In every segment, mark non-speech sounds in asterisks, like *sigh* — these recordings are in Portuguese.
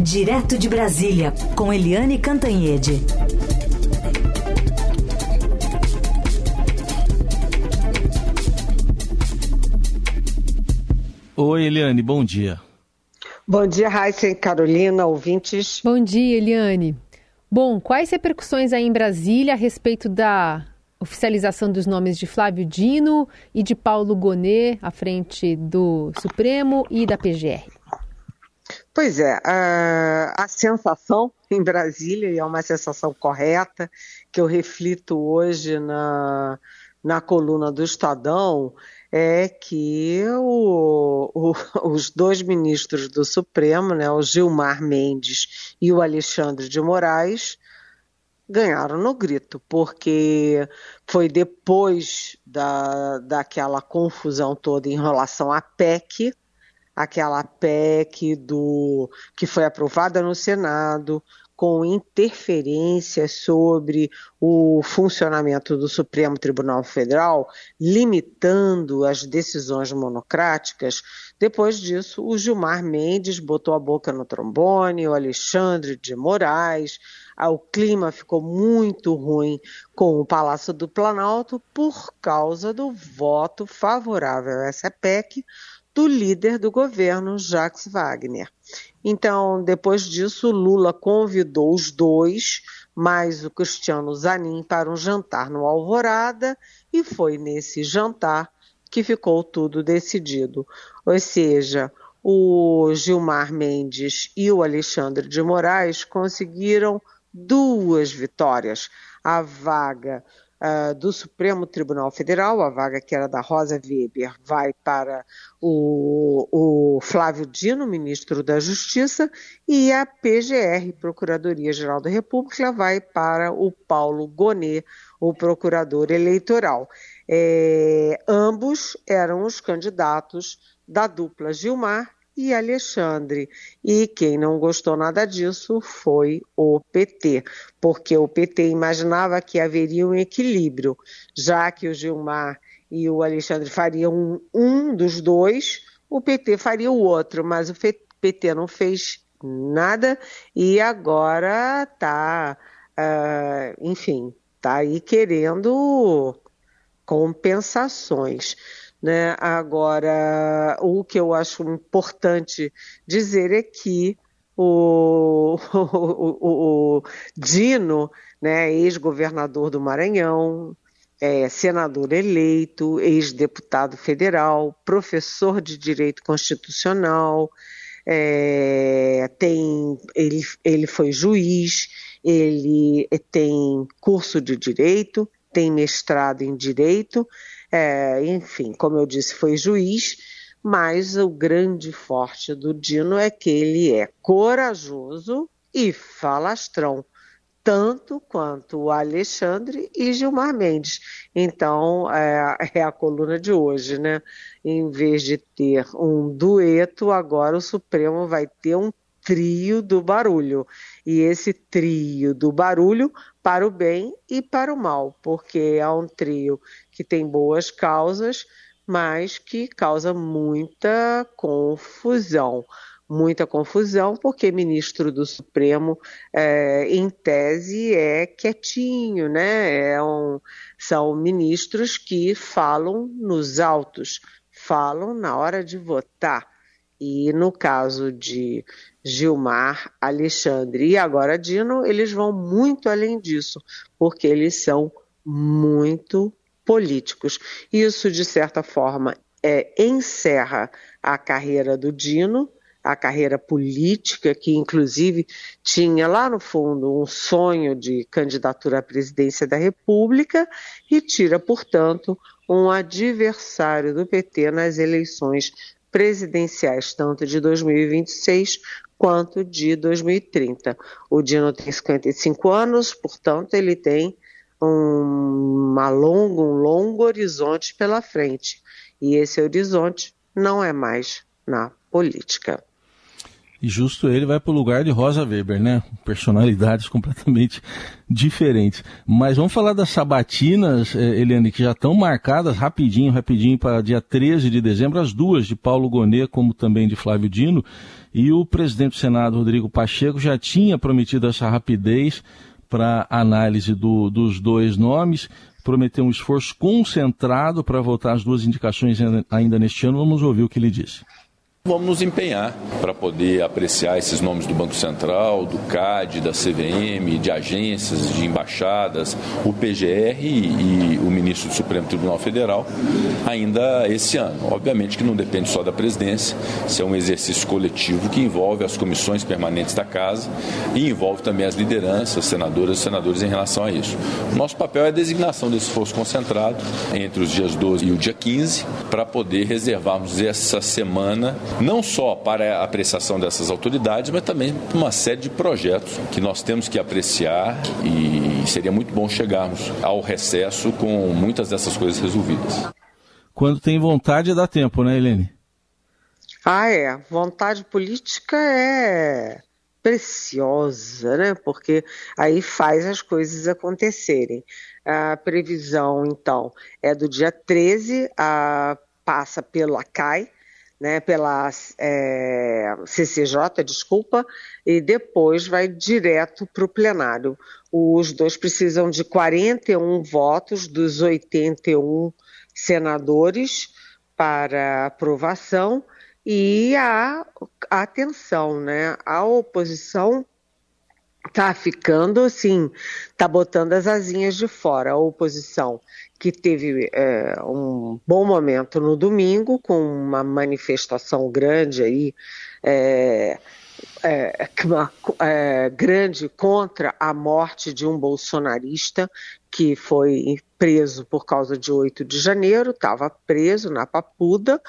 Direto de Brasília, com Eliane Cantanhede. Oi, Eliane, bom dia. Bom dia, Raíssa e Carolina, ouvintes. Bom dia, Eliane. Bom, quais repercussões aí em Brasília a respeito da oficialização dos nomes de Flávio Dino e de Paulo Gonet à frente do Supremo e da PGR? Pois é, a, a sensação *laughs* em Brasília, e é uma sensação correta, que eu reflito hoje na, na coluna do Estadão, é que o, o, *laughs* os dois ministros do Supremo, né, o Gilmar Mendes e o Alexandre de Moraes, ganharam no grito, porque foi depois da, daquela confusão toda em relação à PEC, aquela PEC do, que foi aprovada no Senado, com interferência sobre o funcionamento do Supremo Tribunal Federal, limitando as decisões monocráticas. Depois disso, o Gilmar Mendes botou a boca no trombone, o Alexandre de Moraes, o clima ficou muito ruim com o Palácio do Planalto por causa do voto favorável a essa PEC do líder do governo, Jacques Wagner. Então, depois disso, Lula convidou os dois, mais o Cristiano Zanin, para um jantar no Alvorada, e foi nesse jantar que ficou tudo decidido. Ou seja, o Gilmar Mendes e o Alexandre de Moraes conseguiram duas vitórias. A vaga uh, do Supremo Tribunal Federal, a vaga que era da Rosa Weber, vai para o, o Flávio Dino, ministro da Justiça, e a PGR, Procuradoria-Geral da República, vai para o Paulo Gonet, o procurador eleitoral. É, ambos eram os candidatos da dupla Gilmar e Alexandre. E quem não gostou nada disso foi o PT, porque o PT imaginava que haveria um equilíbrio, já que o Gilmar e o Alexandre fariam um, um dos dois, o PT faria o outro, mas o PT não fez nada e agora está, uh, ah, enfim, está aí querendo compensações. Né? Agora, o que eu acho importante dizer é que *laughs* o, o, o, o Dino, né, ex-governador do Maranhão, é, senador eleito, ex-deputado federal, professor de direito constitucional, é, tem, ele, ele foi juiz, ele tem curso de direito, tem mestrado em direito, é, enfim, como eu disse, foi juiz, mas o grande forte do Dino é que ele é corajoso e falastrão, tanto quanto o Alexandre e Gilmar Mendes. Então, é, é a coluna de hoje, né? Em vez de ter um dueto, agora o Supremo vai ter um trio do barulho. E esse trio do barulho para o bem e para o mal, porque é um trio que tem boas causas, mas que causa muita confusão. Muita confusão, porque ministro do Supremo, é, em tese, é quietinho, né? É um, são ministros que falam nos autos, falam na hora de votar. E no caso de Gilmar, Alexandre e agora Dino, eles vão muito além disso, porque eles são muito políticos. Isso, de certa forma, é, encerra a carreira do Dino, a carreira política, que inclusive tinha lá no fundo um sonho de candidatura à presidência da República, e tira, portanto, um adversário do PT nas eleições presidenciais, tanto de 2026 quanto de 2030. O Dino tem 55 anos, portanto, ele tem uma longa, um longo horizonte pela frente. E esse horizonte não é mais na política. E justo ele vai para o lugar de Rosa Weber, né? Personalidades *laughs* completamente diferentes. Mas vamos falar das sabatinas, eh, Eliane, que já estão marcadas rapidinho, rapidinho para dia 13 de dezembro, as duas de Paulo Gonê, como também de Flávio Dino. E o presidente do Senado, Rodrigo Pacheco, já tinha prometido essa rapidez para análise do, dos dois nomes, prometeu um esforço concentrado para votar as duas indicações ainda neste ano. Vamos ouvir o que ele disse. Vamos nos empenhar para poder apreciar esses nomes do Banco Central, do CAD, da CVM, de agências, de embaixadas, o PGR e, e, o ministro do Supremo Tribunal Federal ainda esse ano. Obviamente que não depende só da presidência, isso é um exercício coletivo que envolve as comissões permanentes da casa e envolve também as lideranças, senadoras e senadores em relação a isso. O nosso papel é a designação desse esforço concentrado entre os dias 12 e o dia 15 para poder reservarmos essa semana não só para a apreciação dessas autoridades, mas também uma série de projetos que nós temos que apreciar e seria muito bom chegarmos ao recesso com muitas dessas coisas resolvidas. Quando tem vontade, dá tempo, né, Helene? Ah, é. Vontade política é preciosa, né? Porque aí faz as coisas acontecerem. A previsão, então, é do dia 13, a, passa pela CAI, né, pela é, CCJ, desculpa, e depois vai direto para o plenário. Os dois precisam de 41 votos dos 81 senadores para aprovação e a atenção, né? A oposição está ficando assim, está botando as asinhas de fora. A oposição que teve é, um bom momento no domingo, com uma manifestação grande aí, é, é, uma, é, grande contra a morte de um bolsonarista que foi preso por causa de 8 de janeiro, estava preso na Papuda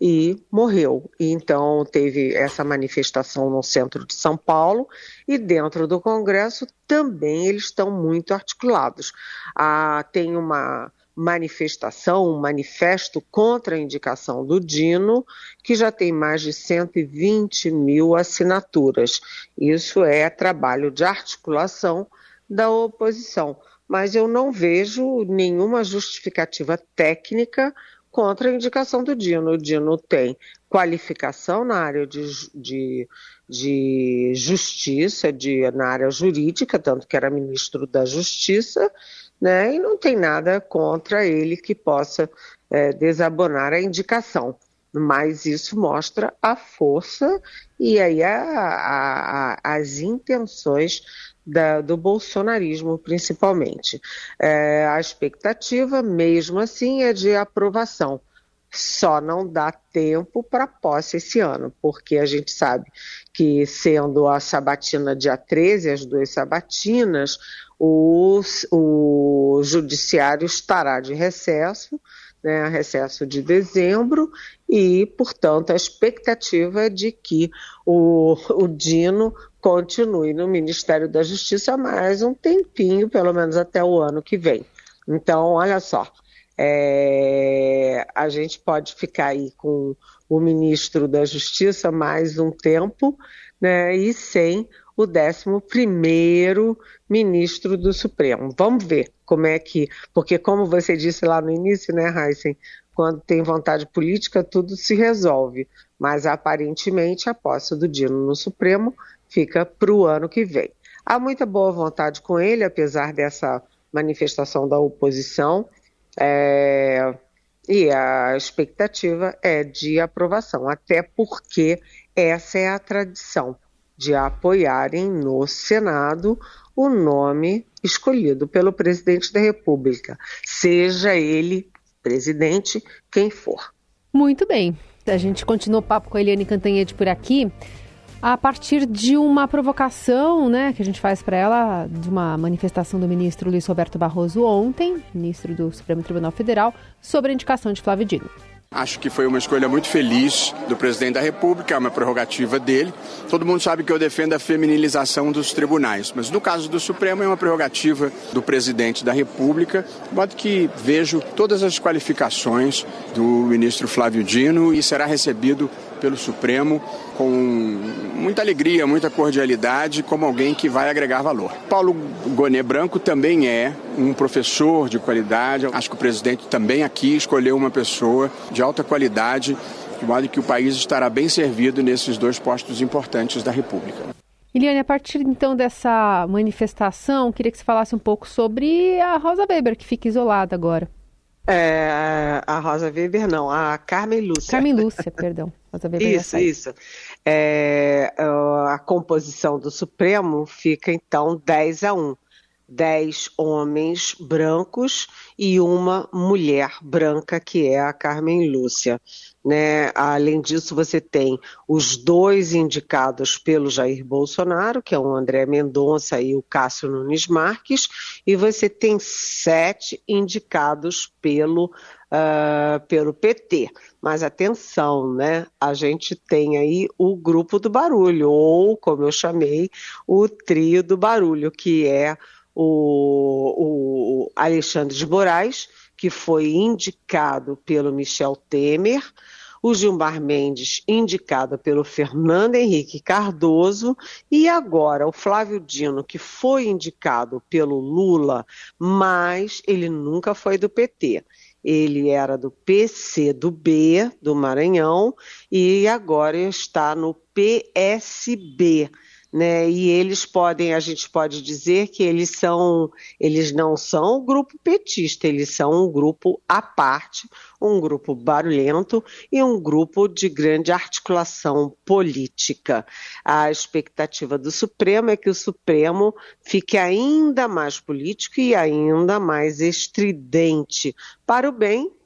e morreu. E então teve essa manifestação no centro de São Paulo e dentro do Congresso também eles estão muito articulados. Ah, tem uma manifestação, um manifesto contra a indicação do Dino, que já tem mais de 120 mil assinaturas. Isso é trabalho de articulação da oposição. Mas eu não vejo nenhuma justificativa técnica contra a indicação do Dino. O Dino tem qualificação na área de, de, de justiça, de, na área jurídica, tanto que era ministro da Justiça, né? e não tem nada contra ele que possa é, desabonar a indicação. Mas isso mostra a força e aí a, a, a, as intenções da, do bolsonarismo, principalmente. É, a expectativa, mesmo assim, é de aprovação. Só não dá tempo para posse esse ano, porque a gente sabe que, sendo a sabatina dia 13, as duas sabatinas, o, o judiciário estará de recesso, né, recesso de dezembro, e, portanto, a expectativa é de que o, o Dino continue no Ministério da Justiça mais um tempinho, pelo menos até o ano que vem. Então, olha só, é, a gente pode ficar aí com o ministro da Justiça mais um tempo, né, e sem o 11 ministro do Supremo. Vamos ver como é que. Porque, como você disse lá no início, né, Heisen, quando tem vontade política, tudo se resolve. Mas aparentemente a posse do Dino no Supremo fica para o ano que vem. Há muita boa vontade com ele, apesar dessa manifestação da oposição, é, e a expectativa é de aprovação, até porque essa é a tradição de apoiarem no Senado o nome escolhido pelo presidente da República, seja ele presidente quem for. Muito bem. A gente continua o papo com a Eliane Cantanhede por aqui a partir de uma provocação né, que a gente faz para ela, de uma manifestação do ministro Luiz Roberto Barroso ontem, ministro do Supremo Tribunal Federal, sobre a indicação de Flávio Dino. Acho que foi uma escolha muito feliz do presidente da República, é uma prerrogativa dele. Todo mundo sabe que eu defendo a feminilização dos tribunais, mas no caso do Supremo é uma prerrogativa do presidente da República, de modo que vejo todas as qualificações do ministro Flávio Dino e será recebido pelo Supremo com muita alegria, muita cordialidade, como alguém que vai agregar valor. Paulo Gonê Branco também é um professor de qualidade. Acho que o presidente também aqui escolheu uma pessoa de alta qualidade, de modo que o país estará bem servido nesses dois postos importantes da República. Eliane, a partir então dessa manifestação, queria que você falasse um pouco sobre a Rosa Weber, que fica isolada agora. É, a Rosa Weber não, a Carmen Lúcia. Carmen *laughs* Lúcia, perdão. Rosa Weber isso, isso. É, a composição do Supremo fica então 10 a 1 dez homens brancos e uma mulher branca, que é a Carmen Lúcia. Né? Além disso, você tem os dois indicados pelo Jair Bolsonaro, que é o André Mendonça e o Cássio Nunes Marques, e você tem sete indicados pelo, uh, pelo PT. Mas atenção, né? A gente tem aí o grupo do barulho, ou como eu chamei, o trio do barulho, que é o, o Alexandre de Moraes, que foi indicado pelo Michel Temer, o Gilmar Mendes, indicado pelo Fernando Henrique Cardoso, e agora o Flávio Dino, que foi indicado pelo Lula, mas ele nunca foi do PT. Ele era do PC do B, do Maranhão, e agora está no PSB né? E eles podem, a gente pode dizer que eles são, eles não são o grupo petista, eles são um grupo à parte, um grupo barulhento e um grupo de grande articulação política. A expectativa do Supremo é que o Supremo fique ainda mais político e ainda mais estridente para o bem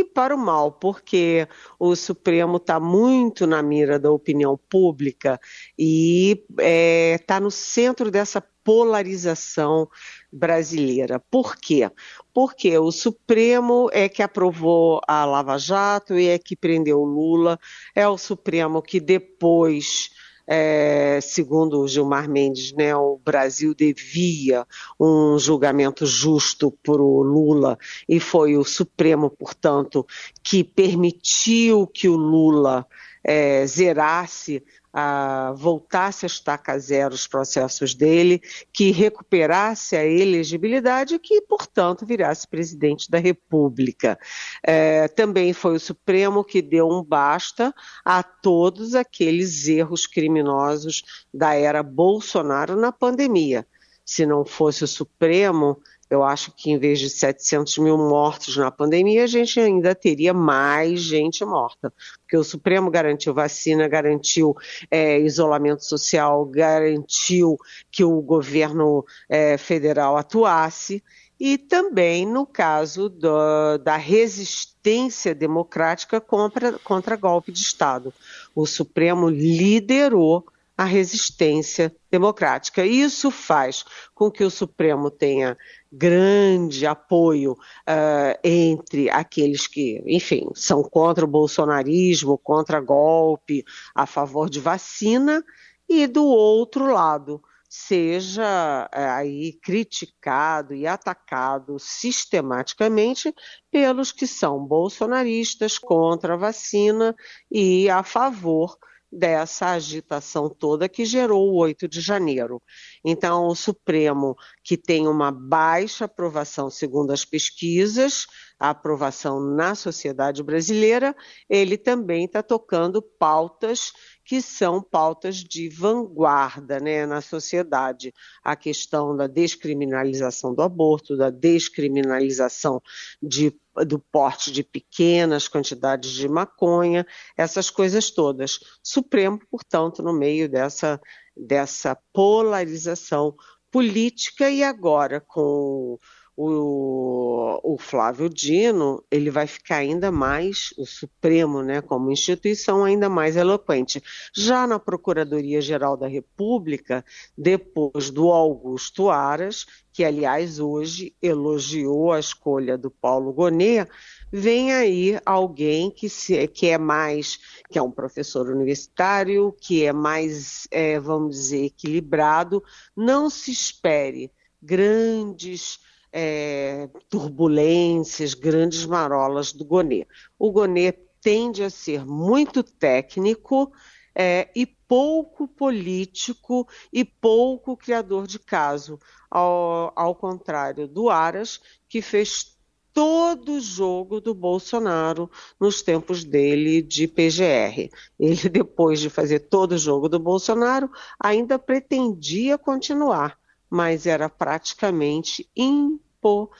e para o mal, porque o Supremo está muito na mira da opinião pública e está é, tá no centro dessa polarização brasileira. Por quê? Porque o Supremo é que aprovou a Lava Jato e é que prendeu o Lula, é o Supremo que depois é, segundo Gilmar Mendes, né, o Brasil devia um julgamento justo para o Lula e foi o Supremo, portanto, que permitiu que o Lula é, zerasse a, voltasse a estaca zero os processos dele, que recuperasse a elegibilidade e que, portanto, virasse presidente da República. É, também foi o Supremo que deu um basta a todos aqueles erros criminosos da era Bolsonaro na pandemia. Se não fosse o Supremo, eu acho que em vez de 700 mil mortos na pandemia, a gente ainda teria mais gente morta. Porque o Supremo garantiu vacina, garantiu é, isolamento social, garantiu que o governo é, federal atuasse. E também no caso do, da resistência democrática contra, contra golpe de Estado. O Supremo liderou a resistência democrática. Isso faz com que o Supremo tenha grande apoio uh, entre aqueles que, enfim, são contra o bolsonarismo, contra golpe, a favor de vacina, e do outro lado seja uh, aí criticado e atacado sistematicamente pelos que são bolsonaristas contra a vacina e a favor dessa agitação toda que gerou o 8 de janeiro. Então, o Supremo, que tem uma baixa aprovação segundo as pesquisas, a aprovação na sociedade brasileira, ele também está tocando pautas que são pautas de vanguarda né, na sociedade. A questão da descriminalização do aborto, da descriminalização de, do porte de pequenas quantidades de maconha, essas coisas todas. Supremo, portanto, no meio dessa, dessa polarização política e agora com o, o, Flávio Dino ele vai ficar ainda mais, o Supremo, né, como instituição, ainda mais eloquente. Já na Procuradoria-Geral da República, depois do Augusto Aras, que aliás hoje elogiou a escolha do Paulo Gonet, vem aí alguém que, se, que é mais, que é um professor universitário, que é mais, é, vamos dizer, equilibrado. Não se espere grandes é, turbulências, grandes marolas do Gonê. O Gonê tende a ser muito técnico é, e pouco político e pouco criador de caso, ao, ao contrário do Aras, que fez todo o jogo do Bolsonaro nos tempos dele de PGR. Ele, *laughs* depois de fazer todo o jogo do Bolsonaro, ainda pretendia continuar, mas era praticamente impossível,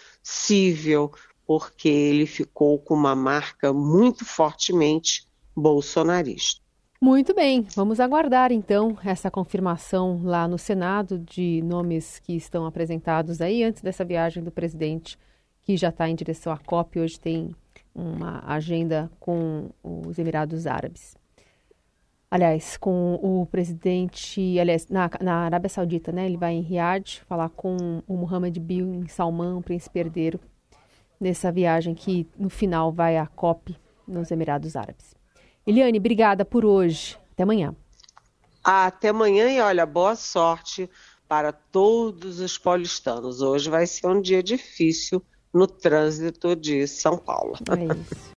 porque ele ficou com uma marca muito fortemente bolsonarista. Muito bem, vamos aguardar então essa confirmação lá no Senado de nomes que estão apresentados aí antes dessa viagem do presidente que já está em direção à COP. Hoje tem uma agenda com os Emirados Árabes. Aliás, com o presidente, aliás, na, na Arábia Saudita, né? Ele vai em Riad falar com o Mohammed bin Salman, o príncipe herdeiro, nessa viagem que no final vai à COP nos Emirados Árabes. Eliane, obrigada por hoje. Até amanhã. Até amanhã e olha, boa sorte para todos os paulistanos. Hoje vai ser um dia difícil no trânsito de São Paulo. É isso.